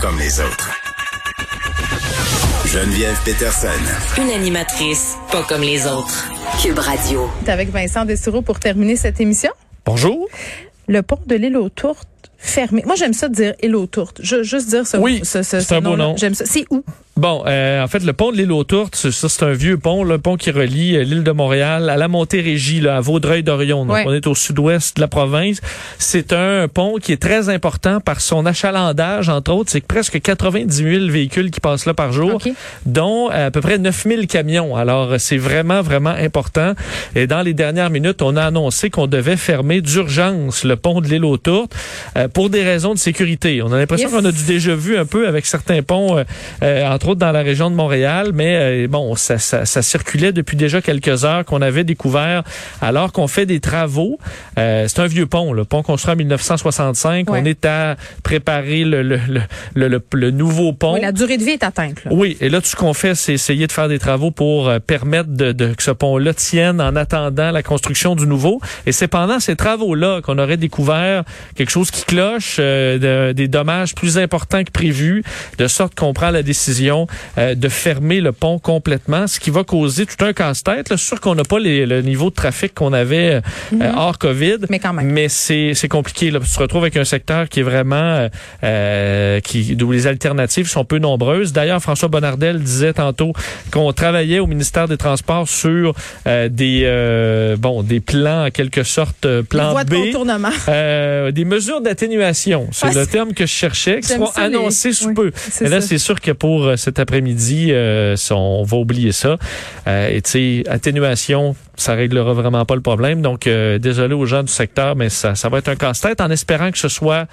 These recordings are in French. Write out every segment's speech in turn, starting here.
Comme les autres. Geneviève Peterson. Une animatrice pas comme les autres. Cube Radio. T'es avec Vincent Dessureau pour terminer cette émission. Bonjour. Le pont de l'île aux Tourtes fermé. Moi, j'aime ça dire île aux Tourtes. Je, juste dire ce, Oui, ce, ce- c'est ce un beau nom-là. nom. J'aime ça. C'est où? Bon, euh, en fait, le pont de l'île aux Tourtes, c'est- ça, c'est un vieux pont, le pont qui relie euh, l'île de Montréal à la Montérégie, là, à Vaudreuil-Dorion. Donc, Ouais. on est au sud-ouest de la province. C'est un pont qui est très important par son achalandage, entre autres. C'est presque 90 000 véhicules qui passent là par jour, OK. dont euh, à peu près 9 000 camions. Alors, euh, c'est vraiment, vraiment important. Et dans les dernières minutes, on a annoncé qu'on devait fermer d'urgence le pont de l'île aux Tourtes euh, pour des raisons de sécurité. On a l'impression Yes. qu'on a du déjà vu un peu avec certains ponts, euh, euh, entre autres dans la région de Montréal, mais euh, bon, ça, ça, ça circulait depuis déjà quelques heures qu'on avait découvert alors qu'on fait des travaux. Euh, c'est un vieux pont, le pont construit en 1965. Ouais. On est à préparer le, le, le, le, le- le nouveau pont. Oui, la durée de vie est atteinte. Là. Oui, et là, tout ce qu'on fait, c'est essayer de faire des travaux pour euh, permettre de, de- que ce pont-là tienne en attendant la construction du nouveau. Et c'est pendant ces travaux-là qu'on aurait découvert quelque chose qui cloche, euh, de- des dommages plus importants que prévu, de sorte qu'on prend la décision euh, de fermer le pont complètement, ce qui va causer tout un casse-tête. sûr qu'on n'a pas les- le niveau de trafic qu'on avait euh, euh, hors COVID. Mais quand même. Mais c'est compliqué. Là. Tu te retrouves avec un secteur qui est vraiment euh, qui où les alternatives sont peu nombreuses. D'ailleurs, François Bonnardel disait tantôt qu'on travaillait au ministère des Transports sur des bon des plans en quelque sorte euh, Les plan voies de B. contournement. Des mesures d'atténuation, c'est le terme que je cherchais, qui seront ça, les- sous oui, peu. Et là, c'est sûr que pour cet après-midi, euh, on va oublier ça. Euh, et tu sais, atténuation, ça réglera vraiment pas le problème. Donc, euh, désolé aux gens du secteur, mais ça, ça va être un casse-tête en espérant que ce soit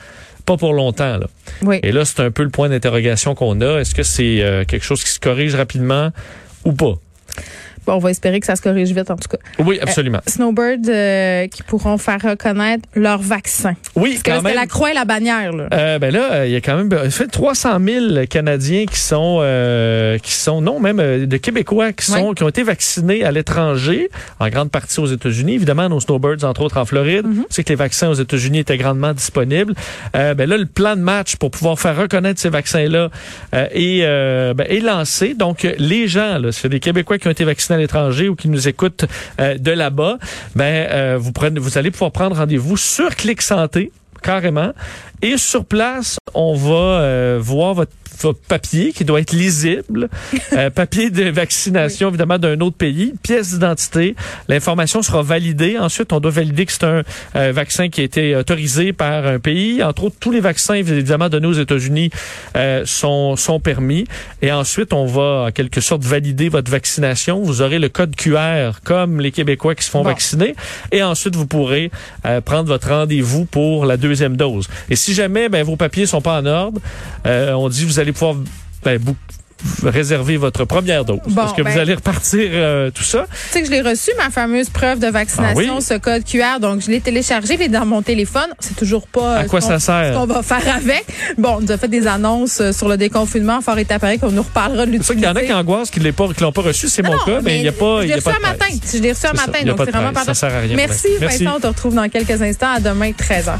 pas pour longtemps. Là. Oui. Et là, c'est un peu le point d'interrogation qu'on a. Est-ce que c'est quelque chose qui se corrige rapidement ou pas? Bon, on va espérer que ça se corrige vite, en tout cas. Oui, absolument. Snowbird euh, qui pourront faire reconnaître leur vaccin. oui, Parce que quand même. la croix et la bannière. Là. Euh, ben là, euh, il y a quand même euh, fait 300 000 Canadiens qui sont euh, qui sont non même euh, de Québécois qui sont qui ont été vaccinés à l'étranger, en grande partie aux États-Unis, évidemment nos snowbirds entre autres en Floride. Mm-hmm. C'est que les vaccins aux États-Unis étaient grandement disponibles. Euh, ben là, le plan de match pour pouvoir faire reconnaître ces vaccins-là euh, est, euh, ben, est lancé. Donc euh, les gens, là, c'est des Québécois qui ont été vaccinés à l'étranger ou qui nous écoutent euh, de là-bas, ben euh, vous vous allez pouvoir prendre rendez-vous sur Clic Santé carrément. Et sur place, on va euh, voir votre, votre papier qui doit être lisible, Euh, papier de vaccination évidemment d'un autre pays, pièce d'identité. L'information sera validée. Ensuite, on doit valider que c'est un euh, vaccin qui a été autorisé par un pays. Entre autres, tous les vaccins évidemment donnés aux États-Unis euh, sont sont permis. Et ensuite, on va en quelque sorte valider votre vaccination. Vous aurez le code QR comme les Québécois qui se font Bon. vacciner. Et ensuite, vous pourrez euh, prendre votre rendez-vous pour la deuxième dose. Et si jamais ben, vos papiers sont pas en ordre, euh, on dit vous allez pouvoir ben, réserver votre première dose. Bon, parce que ben- vous allez repartir euh, tout ça. Tu sais que je l'ai reçu, ma fameuse preuve de vaccination, Ah oui? ce code QR. Donc, je l'ai téléchargé, il est dans mon téléphone. C'est toujours pas À euh, quoi ce ça qu'on- sert? ce qu'on va faire avec. Bon, on nous a fait des annonces sur le déconfinement. Fort est appareil qu'on nous reparlera de ça qu'il y en a qui angoissent, qui ne l'ont pas reçu. C'est mon non, cas, mais il n'y a pas. Je il l'ai reçu pas un matin. Je l'ai reçu un matin, il donc pas c'est vraiment pas Ça sert à rien, Merci, Merci. Vincent. On te retrouve dans quelques instants. À demain, 13h.